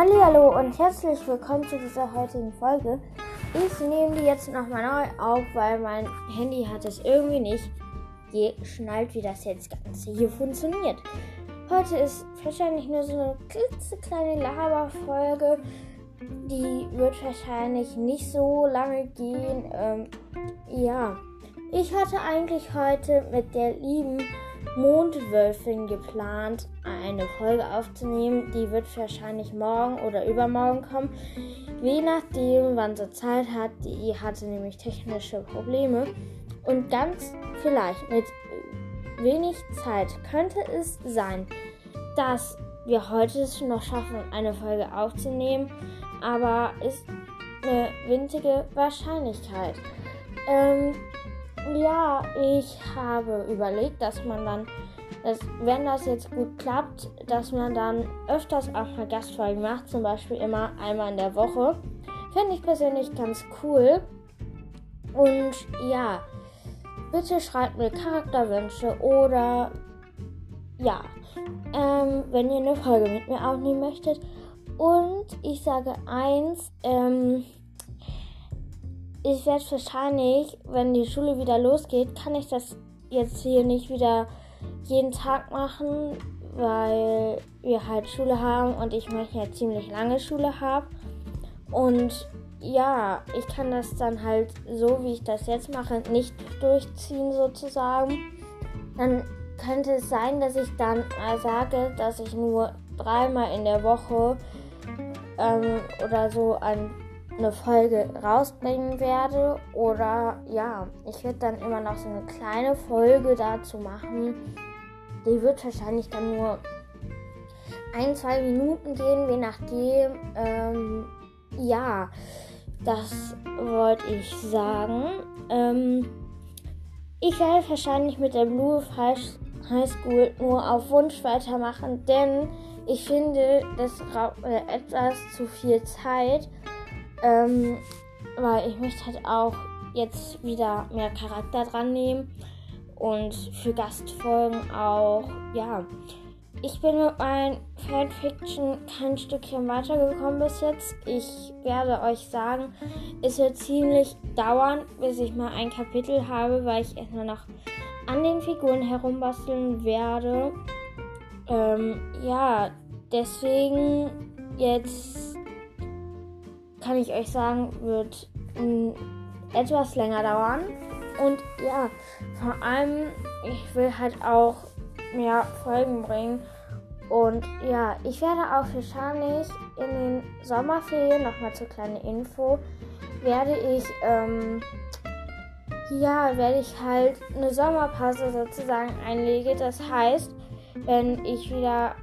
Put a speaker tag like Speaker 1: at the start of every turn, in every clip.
Speaker 1: Hallo und herzlich willkommen zu dieser heutigen Folge. Ich nehme die jetzt nochmal neu auf, weil mein Handy hat es irgendwie nicht geschnallt, wie das jetzt Ganze hier funktioniert. Heute ist wahrscheinlich nur so eine klitzekleine Laberfolge. Die wird wahrscheinlich nicht so lange gehen. Ähm, ja, ich hatte eigentlich heute mit der lieben Mondwölfin geplant, eine Folge aufzunehmen. Die wird wahrscheinlich morgen oder übermorgen kommen. Je nachdem, wann sie Zeit hat. Die hatte nämlich technische Probleme. Und ganz vielleicht mit wenig Zeit könnte es sein, dass wir heute es noch schaffen, eine Folge aufzunehmen. Aber ist eine winzige Wahrscheinlichkeit. Ähm, ja, ich habe überlegt, dass man dann, dass, wenn das jetzt gut klappt, dass man dann öfters auch mal Gastfolgen macht, zum Beispiel immer einmal in der Woche. Finde ich persönlich ganz cool. Und ja, bitte schreibt mir Charakterwünsche oder ja, ähm, wenn ihr eine Folge mit mir aufnehmen möchtet. Und ich sage eins, ähm, ich werde wahrscheinlich, wenn die Schule wieder losgeht, kann ich das jetzt hier nicht wieder jeden Tag machen, weil wir halt Schule haben und ich manchmal ziemlich lange Schule habe. Und ja, ich kann das dann halt so, wie ich das jetzt mache, nicht durchziehen sozusagen. Dann könnte es sein, dass ich dann mal sage, dass ich nur dreimal in der Woche ähm, oder so ein eine Folge rausbringen werde. Oder ja, ich werde dann immer noch so eine kleine Folge dazu machen. Die wird wahrscheinlich dann nur ein, zwei Minuten gehen, je nachdem. Ähm, ja, das wollte ich sagen. Ähm, ich werde wahrscheinlich mit der Blue High School nur auf Wunsch weitermachen, denn ich finde, das raubt mir etwas zu viel Zeit. Ähm, weil ich möchte halt auch jetzt wieder mehr Charakter dran nehmen und für Gastfolgen auch, ja. Ich bin mit meinen Fanfiction kein Stückchen weitergekommen bis jetzt. Ich werde euch sagen, es wird ziemlich dauern, bis ich mal ein Kapitel habe, weil ich erstmal noch an den Figuren herumbasteln werde. Ähm, ja, deswegen jetzt kann ich euch sagen, wird m, etwas länger dauern. Und ja, vor allem, ich will halt auch mehr Folgen bringen. Und ja, ich werde auch wahrscheinlich in den Sommerferien, nochmal zur kleinen Info, werde ich, ähm, ja, werde ich halt eine Sommerpause sozusagen einlegen. Das heißt, wenn ich wieder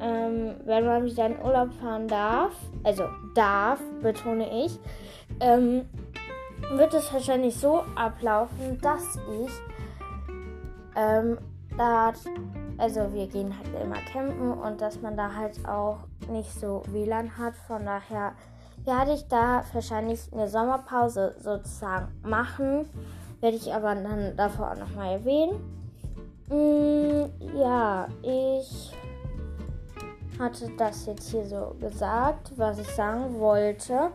Speaker 1: ähm, wenn man wieder in Urlaub fahren darf, also darf, betone ich, ähm, wird es wahrscheinlich so ablaufen, dass ich ähm, da, also wir gehen halt immer campen und dass man da halt auch nicht so WLAN hat. Von daher werde ich da wahrscheinlich eine Sommerpause sozusagen machen. Werde ich aber dann davor auch nochmal erwähnen. Mm, ja, ich hatte das jetzt hier so gesagt, was ich sagen wollte.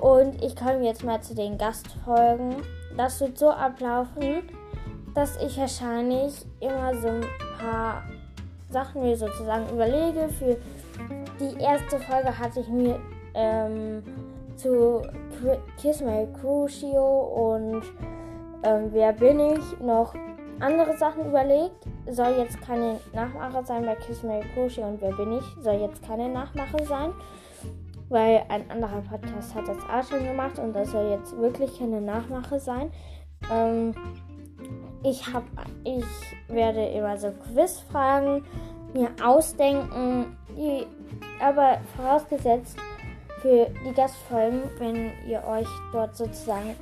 Speaker 1: Und ich komme jetzt mal zu den Gastfolgen. Das wird so ablaufen, dass ich wahrscheinlich immer so ein paar Sachen mir sozusagen überlege. Für die erste Folge hatte ich mir ähm, zu Kiss My Crucio und ähm, Wer bin ich noch andere Sachen überlegt. Soll jetzt keine Nachmache sein bei Kiss Mary Koshi und Wer bin ich? Soll jetzt keine Nachmache sein. Weil ein anderer Podcast hat das auch schon gemacht und das soll jetzt wirklich keine Nachmache sein. Ähm, ich, hab, ich werde immer so Quizfragen mir ausdenken, die, aber vorausgesetzt für die Gastfolgen, wenn ihr euch dort sozusagen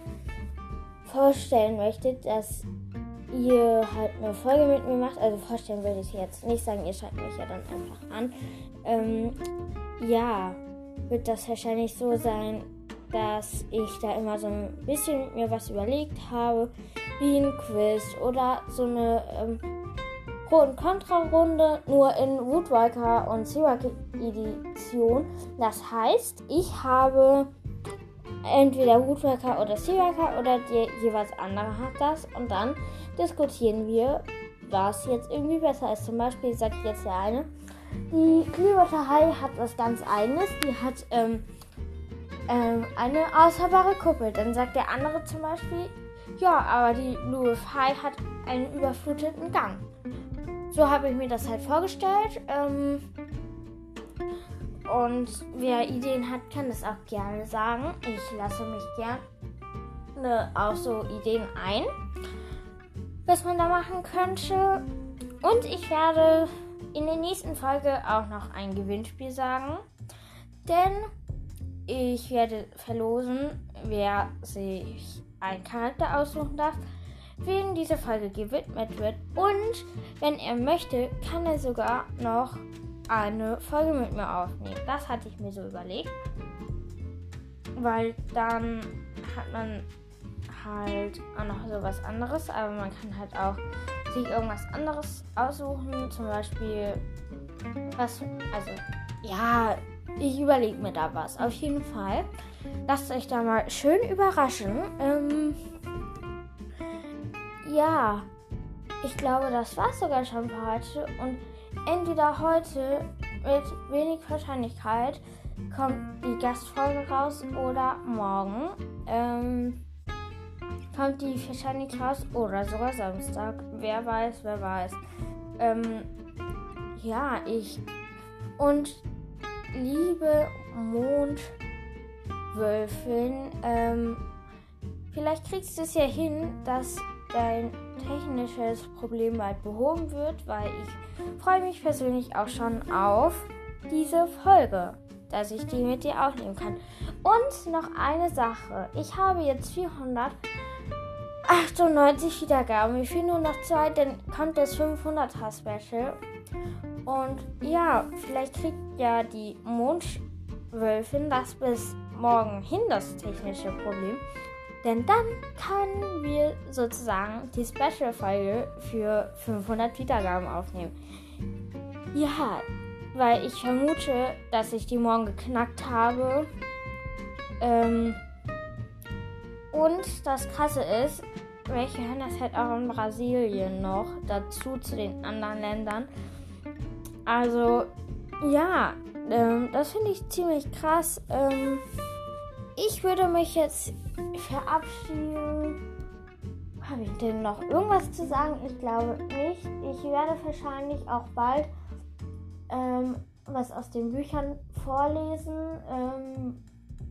Speaker 1: vorstellen möchtet, dass ihr halt eine Folge mit mir macht. Also vorstellen würde ich jetzt nicht sagen, ihr schreibt mich ja dann einfach an. Ähm, ja, wird das wahrscheinlich so sein, dass ich da immer so ein bisschen mir was überlegt habe, wie ein Quiz oder so eine ähm, Pro- und Contra-Runde nur in Woodwalker und Seawalker Edition. Das heißt, ich habe entweder Woodwalker oder Seawalker oder die jeweils andere hat das und dann diskutieren wir, was jetzt irgendwie besser ist. Zum Beispiel sagt jetzt der eine, die Clearwater High hat was ganz eigenes. Die hat ähm, ähm, eine ausfahrbare Kuppel. Dann sagt der andere zum Beispiel, ja, aber die Blue High hat einen überfluteten Gang. So habe ich mir das halt vorgestellt. Ähm, und wer Ideen hat, kann das auch gerne sagen. Ich lasse mich gerne auf so Ideen ein, was man da machen könnte. Und ich werde in der nächsten Folge auch noch ein Gewinnspiel sagen. Denn ich werde verlosen, wer sich einen Charakter aussuchen darf, wem diese Folge gewidmet wird. Und wenn er möchte, kann er sogar noch eine Folge mit mir aufnehmen. Das hatte ich mir so überlegt. Weil dann hat man halt auch noch so was anderes, aber man kann halt auch sich irgendwas anderes aussuchen. Zum Beispiel was, also ja, ich überlege mir da was. Auf jeden Fall. Lasst euch da mal schön überraschen. Ähm, ja, ich glaube, das war sogar schon für heute. Und entweder heute mit wenig Wahrscheinlichkeit kommt die Gastfolge raus oder morgen. Ähm, kommt die wahrscheinlich raus oder sogar Samstag. Wer weiß, wer weiß. Ähm, ja, ich und liebe Mondwölfin, ähm, vielleicht kriegst du es ja hin, dass dein technisches Problem bald behoben wird, weil ich freue mich persönlich auch schon auf diese Folge, dass ich die mit dir aufnehmen kann. Und noch eine Sache. Ich habe jetzt 498 Wiedergaben. Mir fehlen nur noch zwei, dann kommt das 500er Special. Und ja, vielleicht kriegt ja die Mondwölfin das bis morgen hin, das technische Problem. Denn dann können wir sozusagen die Special-Folge für 500 Wiedergaben aufnehmen. Ja, weil ich vermute, dass ich die morgen geknackt habe. Ähm, und das Krasse ist, welche hören das halt auch in Brasilien noch dazu zu den anderen Ländern. Also, ja, ähm, das finde ich ziemlich krass. Ähm, ich würde mich jetzt verabschieden. Habe ich denn noch irgendwas zu sagen? Ich glaube nicht. Ich werde wahrscheinlich auch bald ähm, was aus den Büchern vorlesen. Ähm,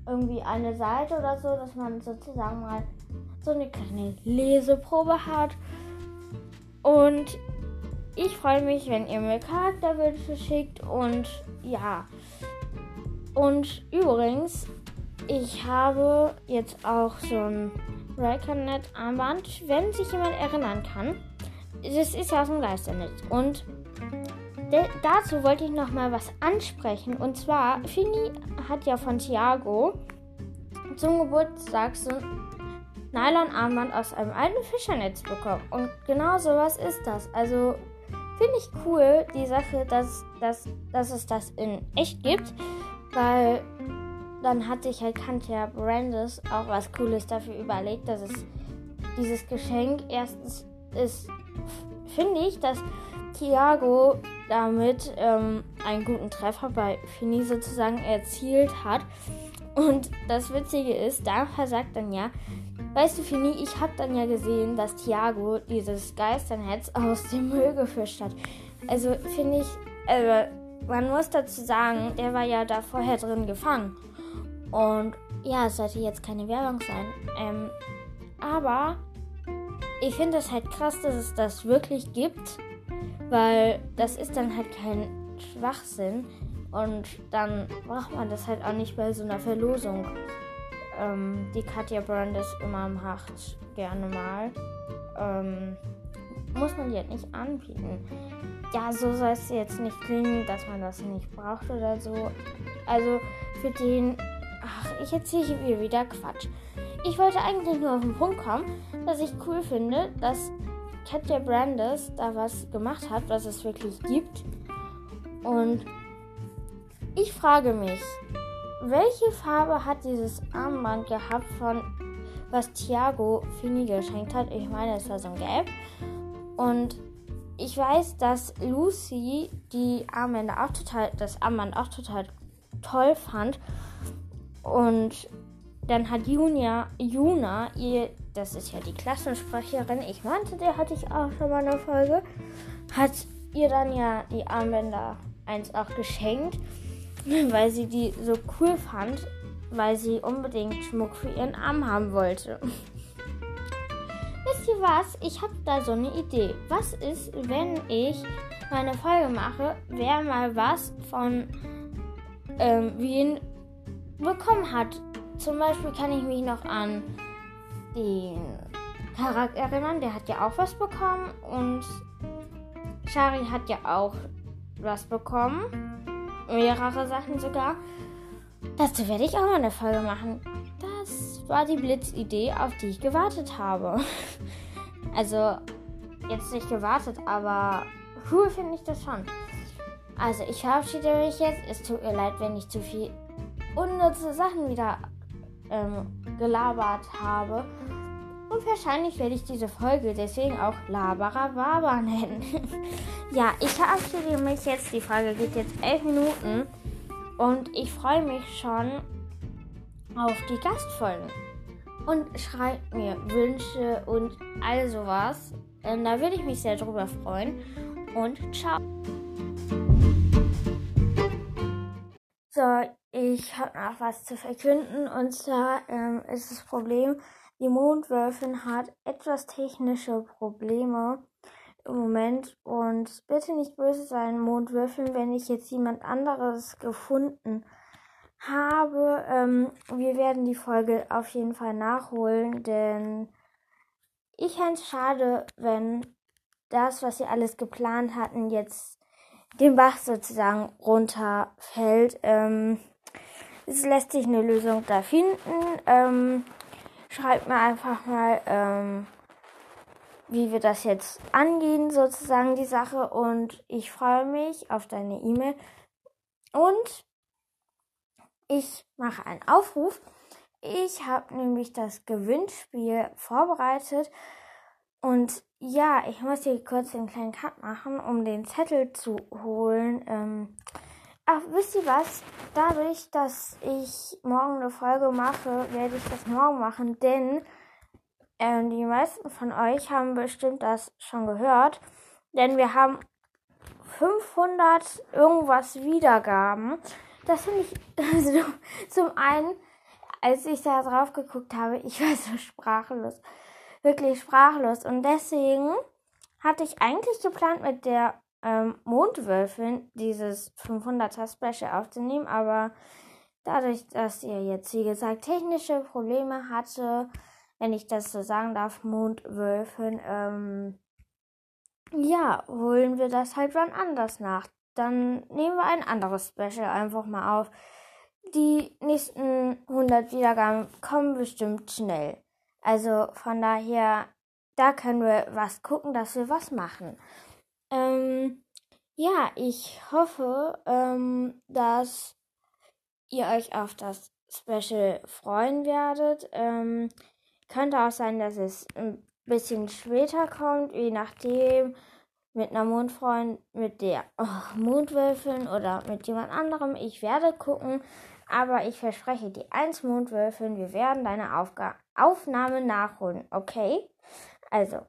Speaker 1: irgendwie eine Seite oder so, dass man sozusagen mal so eine kleine Leseprobe hat. Und ich freue mich, wenn ihr mir Charakterwünsche schickt und ja. Und übrigens, ich habe jetzt auch so ein Reconnet Armband, wenn sich jemand erinnern kann. Das ist ja aus dem Geisternetz. Und dazu wollte ich noch mal was ansprechen. Und zwar, Fini hat ja von Thiago zum Geburtstag so ein Nylon-Armband aus einem alten Fischernetz bekommen. Und genau sowas ist das. Also finde ich cool, die Sache, dass, dass, dass es das in echt gibt, weil dann hat sich halt Kantia Brandes auch was Cooles dafür überlegt, dass es dieses Geschenk erstens ist, finde ich, dass Thiago damit ähm, einen guten Treffer bei Fini sozusagen erzielt hat. Und das Witzige ist, da versagt dann ja, Weißt du, Fini, ich habe dann ja gesehen, dass Thiago dieses Geisternetz aus dem Müll gefischt hat. Also finde ich, also man muss dazu sagen, der war ja da vorher drin gefangen. Und ja, es sollte jetzt keine Werbung sein. Ähm, aber ich finde es halt krass, dass es das wirklich gibt, weil das ist dann halt kein Schwachsinn. Und dann braucht man das halt auch nicht bei so einer Verlosung ähm, die Katja Brandes immer macht, gerne mal. Ähm, muss man die halt nicht anbieten. Ja, so soll es jetzt nicht klingen, dass man das nicht braucht oder so. Also für den. Ach, ich erzähle hier wieder Quatsch. Ich wollte eigentlich nur auf den Punkt kommen, dass ich cool finde, dass Katja Brandes da was gemacht hat, was es wirklich gibt. Und ich frage mich, welche Farbe hat dieses Armband gehabt von was Thiago Fini geschenkt hat? Ich meine, es war so ein Gelb. Und ich weiß, dass Lucy die Armbänder auch total, das Armband auch total toll fand. Und dann hat Junia, Juna, ihr, das ist ja die Klassensprecherin, ich meinte, der hatte ich auch schon mal eine Folge, hat ihr dann ja die Armbänder eins auch geschenkt, weil sie die so cool fand, weil sie unbedingt Schmuck für ihren Arm haben wollte. Wisst ihr was? Ich habe da so eine Idee. Was ist, wenn ich meine Folge mache, wer mal was von ähm, Wien bekommen hat? Zum Beispiel kann ich mich noch an den Charakter erinnern, der hat ja auch was bekommen und Shari hat ja auch was bekommen. Mehrere Sachen sogar. Dazu werde ich auch mal eine Folge machen. Das war die Blitzidee, auf die ich gewartet habe. also, jetzt nicht gewartet, aber cool finde ich das schon. Also, ich verabschiede mich jetzt. Es tut mir leid, wenn ich zu viel unnütze Sachen wieder ähm, gelabert habe. Und wahrscheinlich werde ich diese Folge deswegen auch Laberer Waber nennen. ja, ich verabschiede mich jetzt. Die Frage geht jetzt elf Minuten. Und ich freue mich schon auf die Gastfolgen. Und schreibt mir Wünsche und all sowas. Ähm, da würde ich mich sehr drüber freuen. Und ciao. So, ich habe noch was zu verkünden. Und zwar ähm, ist das Problem, die Mondwölfin hat etwas technische Probleme im Moment. Und bitte nicht böse sein, Mondwürfeln, wenn ich jetzt jemand anderes gefunden habe. Ähm, wir werden die Folge auf jeden Fall nachholen, denn ich fände es schade, wenn das, was sie alles geplant hatten, jetzt den Bach sozusagen runterfällt. Ähm, es lässt sich eine Lösung da finden. Ähm, schreibt mir einfach mal, ähm, wie wir das jetzt angehen, sozusagen die Sache. Und ich freue mich auf deine E-Mail. Und ich mache einen Aufruf. Ich habe nämlich das Gewinnspiel vorbereitet. Und ja, ich muss hier kurz den kleinen Cut machen, um den Zettel zu holen. Ähm, ach, wisst ihr was? Dadurch, dass ich morgen eine Folge mache, werde ich das morgen machen, denn ähm, die meisten von euch haben bestimmt das schon gehört, denn wir haben 500 irgendwas Wiedergaben. Das finde ich also, zum einen, als ich da drauf geguckt habe, ich war so sprachlos. Wirklich sprachlos. Und deswegen hatte ich eigentlich geplant, mit der ähm, Mondwölfin dieses 500er Special aufzunehmen, aber dadurch, dass ihr jetzt, wie gesagt, technische Probleme hatte, wenn ich das so sagen darf, Mondwölfen, ähm, ja, holen wir das halt wann anders nach. Dann nehmen wir ein anderes Special einfach mal auf. Die nächsten 100 Wiedergaben kommen bestimmt schnell. Also von daher, da können wir was gucken, dass wir was machen. Ähm, ja, ich hoffe, ähm, dass ihr euch auf das Special freuen werdet. Ähm, könnte auch sein, dass es ein bisschen später kommt, je nachdem, mit einer Mondfreund, mit der oh, Mondwölfin oder mit jemand anderem. Ich werde gucken, aber ich verspreche die 1 Mondwölfin, wir werden deine Aufga Aufnahme nachholen, okay? Also,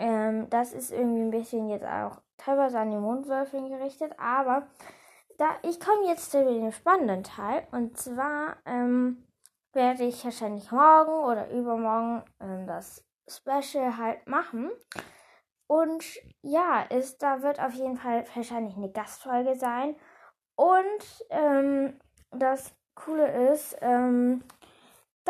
Speaker 1: ähm, das ist irgendwie ein bisschen jetzt auch teilweise an die Mondwölfin gerichtet, aber da ich komme jetzt zu dem spannenden Teil und zwar ähm, werde ich wahrscheinlich morgen oder übermorgen ähm, das Special halt machen. Und ja, ist, da wird auf jeden Fall wahrscheinlich eine Gastfolge sein. Und ähm, das Coole ist, ähm,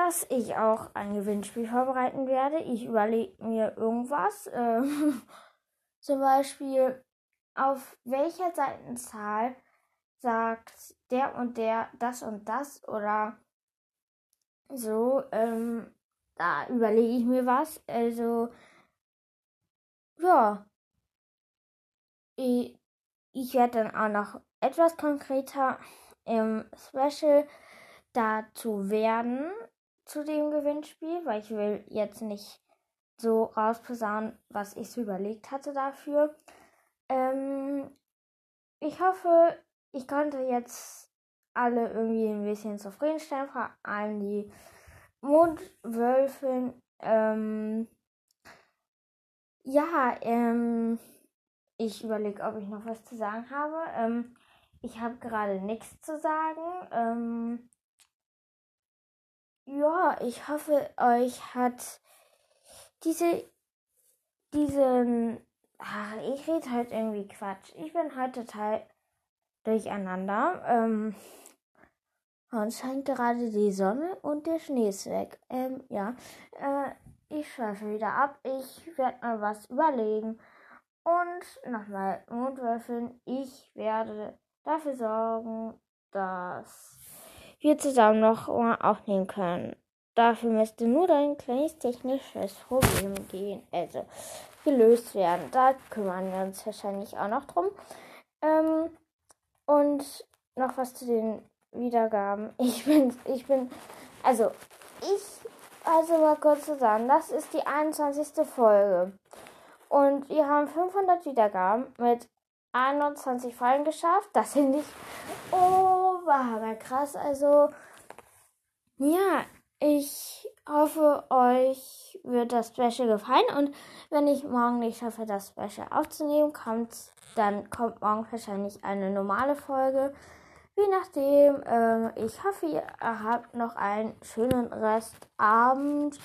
Speaker 1: dass ich auch ein Gewinnspiel vorbereiten werde. Ich überlege mir irgendwas. Äh, zum Beispiel, auf welcher Seitenzahl sagt der und der das und das oder so, ähm, da überlege ich mir was. Also, ja, ich, ich werde dann auch noch etwas konkreter im Special dazu werden zu dem Gewinnspiel, weil ich will jetzt nicht so rausposaunen, was ich so überlegt hatte dafür. Ähm, ich hoffe, ich konnte jetzt alle irgendwie ein bisschen zufriedenstellen, vor allem die Mondwölfin. Ähm, ja, ähm, ich überlege, ob ich noch was zu sagen habe. Ähm, ich habe gerade nichts zu sagen. Ähm, ja, ich hoffe, euch hat diese, diesen, ach, ich rede halt irgendwie Quatsch. Ich bin halt total durcheinander. Ähm, und scheint gerade die Sonne und der Schnee ist weg. Ähm, ja, äh, ich schweife wieder ab. Ich werde mal was überlegen. Und nochmal, Mondwürfeln, ich werde dafür sorgen, dass wir zusammen noch aufnehmen können. Dafür müsste nur ein kleines technisches Problem gehen, also gelöst werden. Da kümmern wir uns wahrscheinlich auch noch drum. Ähm, und noch was zu den Wiedergaben. Ich bin, ich bin, also ich, also mal kurz zusammen, das ist die 21. Folge. Und wir haben 500 Wiedergaben mit 21 Fallen geschafft. Das finde ich oberhammer krass. Also, ja, ich hoffe, euch wird das Special gefallen. Und wenn ich morgen nicht schaffe, das Special aufzunehmen, kommt, dann kommt morgen wahrscheinlich eine normale Folge. Je nachdem, äh, ich hoffe, ihr habt noch einen schönen Restabend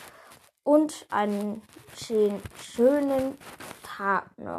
Speaker 1: und einen schönen, schönen Tag noch.